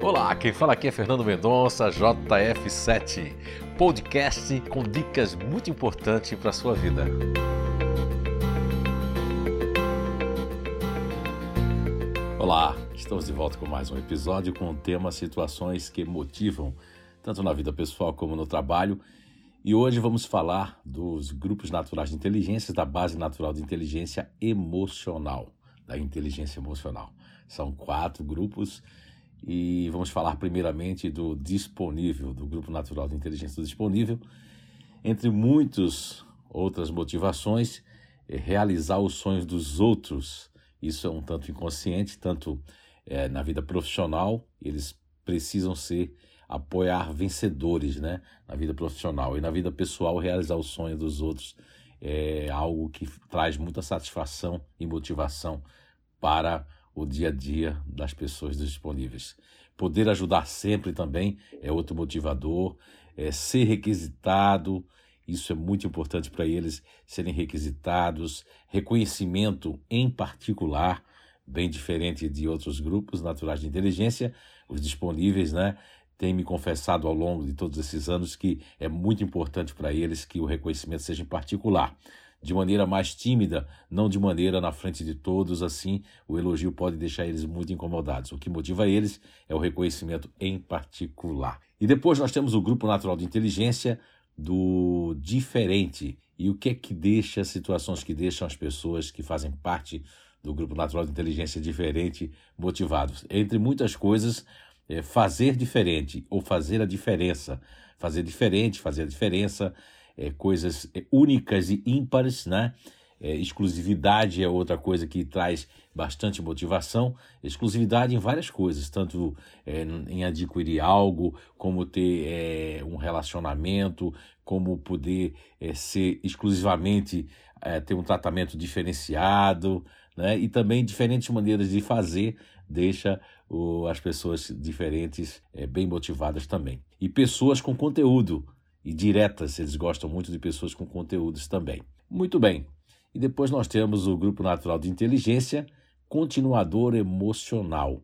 Olá, quem fala aqui é Fernando Mendonça, JF7, podcast com dicas muito importantes para a sua vida. Olá, estamos de volta com mais um episódio com o tema Situações que motivam, tanto na vida pessoal como no trabalho. E hoje vamos falar dos grupos naturais de inteligência, da base natural de inteligência emocional, da inteligência emocional. São quatro grupos e vamos falar primeiramente do disponível, do grupo natural de inteligência disponível. Entre muitas outras motivações, é realizar os sonhos dos outros. Isso é um tanto inconsciente, tanto é, na vida profissional, eles precisam ser apoiar vencedores, né? Na vida profissional e na vida pessoal, realizar o sonho dos outros é algo que traz muita satisfação e motivação para o dia a dia das pessoas disponíveis. Poder ajudar sempre também é outro motivador, é ser requisitado, isso é muito importante para eles serem requisitados, reconhecimento em particular, bem diferente de outros grupos naturais de inteligência, os disponíveis, né? Tem me confessado ao longo de todos esses anos que é muito importante para eles que o reconhecimento seja em particular de maneira mais tímida, não de maneira na frente de todos, assim o elogio pode deixar eles muito incomodados. O que motiva eles é o reconhecimento em particular. E depois nós temos o grupo natural de inteligência do diferente. E o que é que deixa, situações que deixam as pessoas que fazem parte do grupo natural de inteligência diferente motivados? Entre muitas coisas, é fazer diferente ou fazer a diferença. Fazer diferente, fazer a diferença, é, coisas é, únicas e ímpares, né? É, exclusividade é outra coisa que traz bastante motivação. Exclusividade em várias coisas, tanto é, em adquirir algo, como ter é, um relacionamento, como poder é, ser exclusivamente é, ter um tratamento diferenciado, né? E também diferentes maneiras de fazer deixa o, as pessoas diferentes bem motivadas também. E pessoas com conteúdo e diretas, eles gostam muito de pessoas com conteúdos também. Muito bem. E depois nós temos o grupo natural de inteligência, continuador emocional.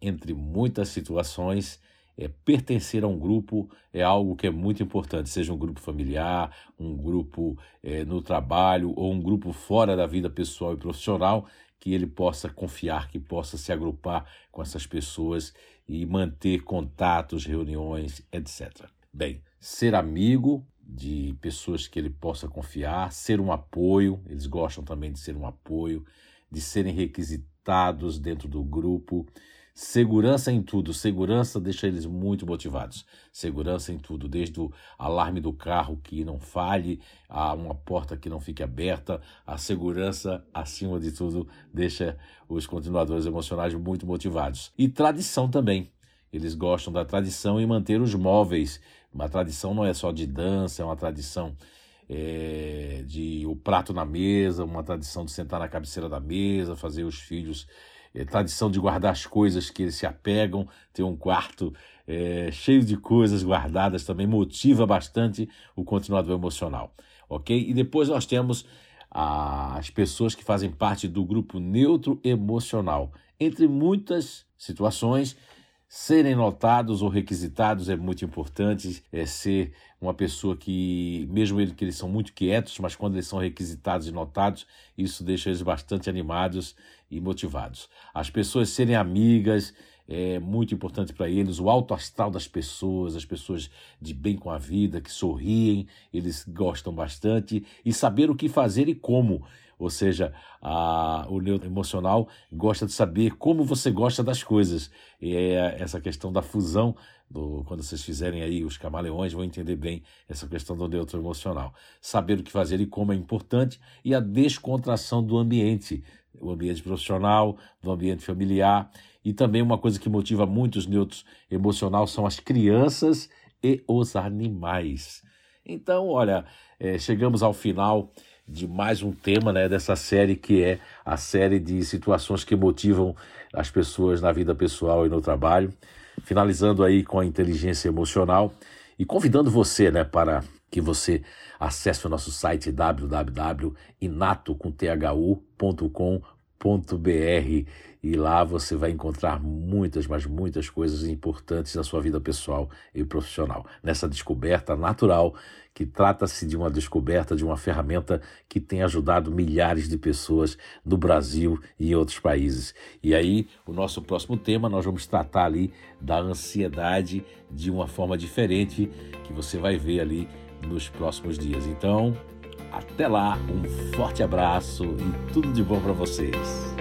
Entre muitas situações, é, pertencer a um grupo é algo que é muito importante, seja um grupo familiar, um grupo é, no trabalho ou um grupo fora da vida pessoal e profissional, que ele possa confiar, que possa se agrupar com essas pessoas e manter contatos, reuniões, etc. Bem, ser amigo de pessoas que ele possa confiar, ser um apoio, eles gostam também de ser um apoio, de serem requisitados dentro do grupo. Segurança em tudo, segurança deixa eles muito motivados. Segurança em tudo, desde o alarme do carro que não falhe, a uma porta que não fique aberta, a segurança, acima de tudo, deixa os continuadores emocionais muito motivados. E tradição também. Eles gostam da tradição e manter os móveis uma tradição não é só de dança, é uma tradição é, de o prato na mesa, uma tradição de sentar na cabeceira da mesa, fazer os filhos, é, tradição de guardar as coisas que eles se apegam, ter um quarto é, cheio de coisas guardadas também motiva bastante o continuador emocional, ok? E depois nós temos as pessoas que fazem parte do grupo neutro emocional. Entre muitas situações, serem notados ou requisitados é muito importante, é ser uma pessoa que, mesmo ele, que eles são muito quietos, mas quando eles são requisitados e notados, isso deixa eles bastante animados e motivados. As pessoas serem amigas é muito importante para eles, o alto astral das pessoas, as pessoas de bem com a vida, que sorriem, eles gostam bastante, e saber o que fazer e como. Ou seja, a, o neutro emocional gosta de saber como você gosta das coisas. E é essa questão da fusão, do, quando vocês fizerem aí os camaleões, vão entender bem essa questão do neutro emocional. Saber o que fazer e como é importante, e a descontração do ambiente, o ambiente profissional, do ambiente familiar. E também uma coisa que motiva muito os neutros emocional são as crianças e os animais. Então, olha, é, chegamos ao final de mais um tema né, dessa série que é a série de situações que motivam as pessoas na vida pessoal e no trabalho. Finalizando aí com a inteligência emocional e convidando você né, para que você acesse o nosso site www.inato.com.br e lá você vai encontrar muitas, mas muitas coisas importantes da sua vida pessoal e profissional. Nessa descoberta natural, que trata-se de uma descoberta de uma ferramenta que tem ajudado milhares de pessoas no Brasil e em outros países. E aí, o nosso próximo tema, nós vamos tratar ali da ansiedade de uma forma diferente que você vai ver ali nos próximos dias. Então, até lá, um forte abraço e tudo de bom para vocês.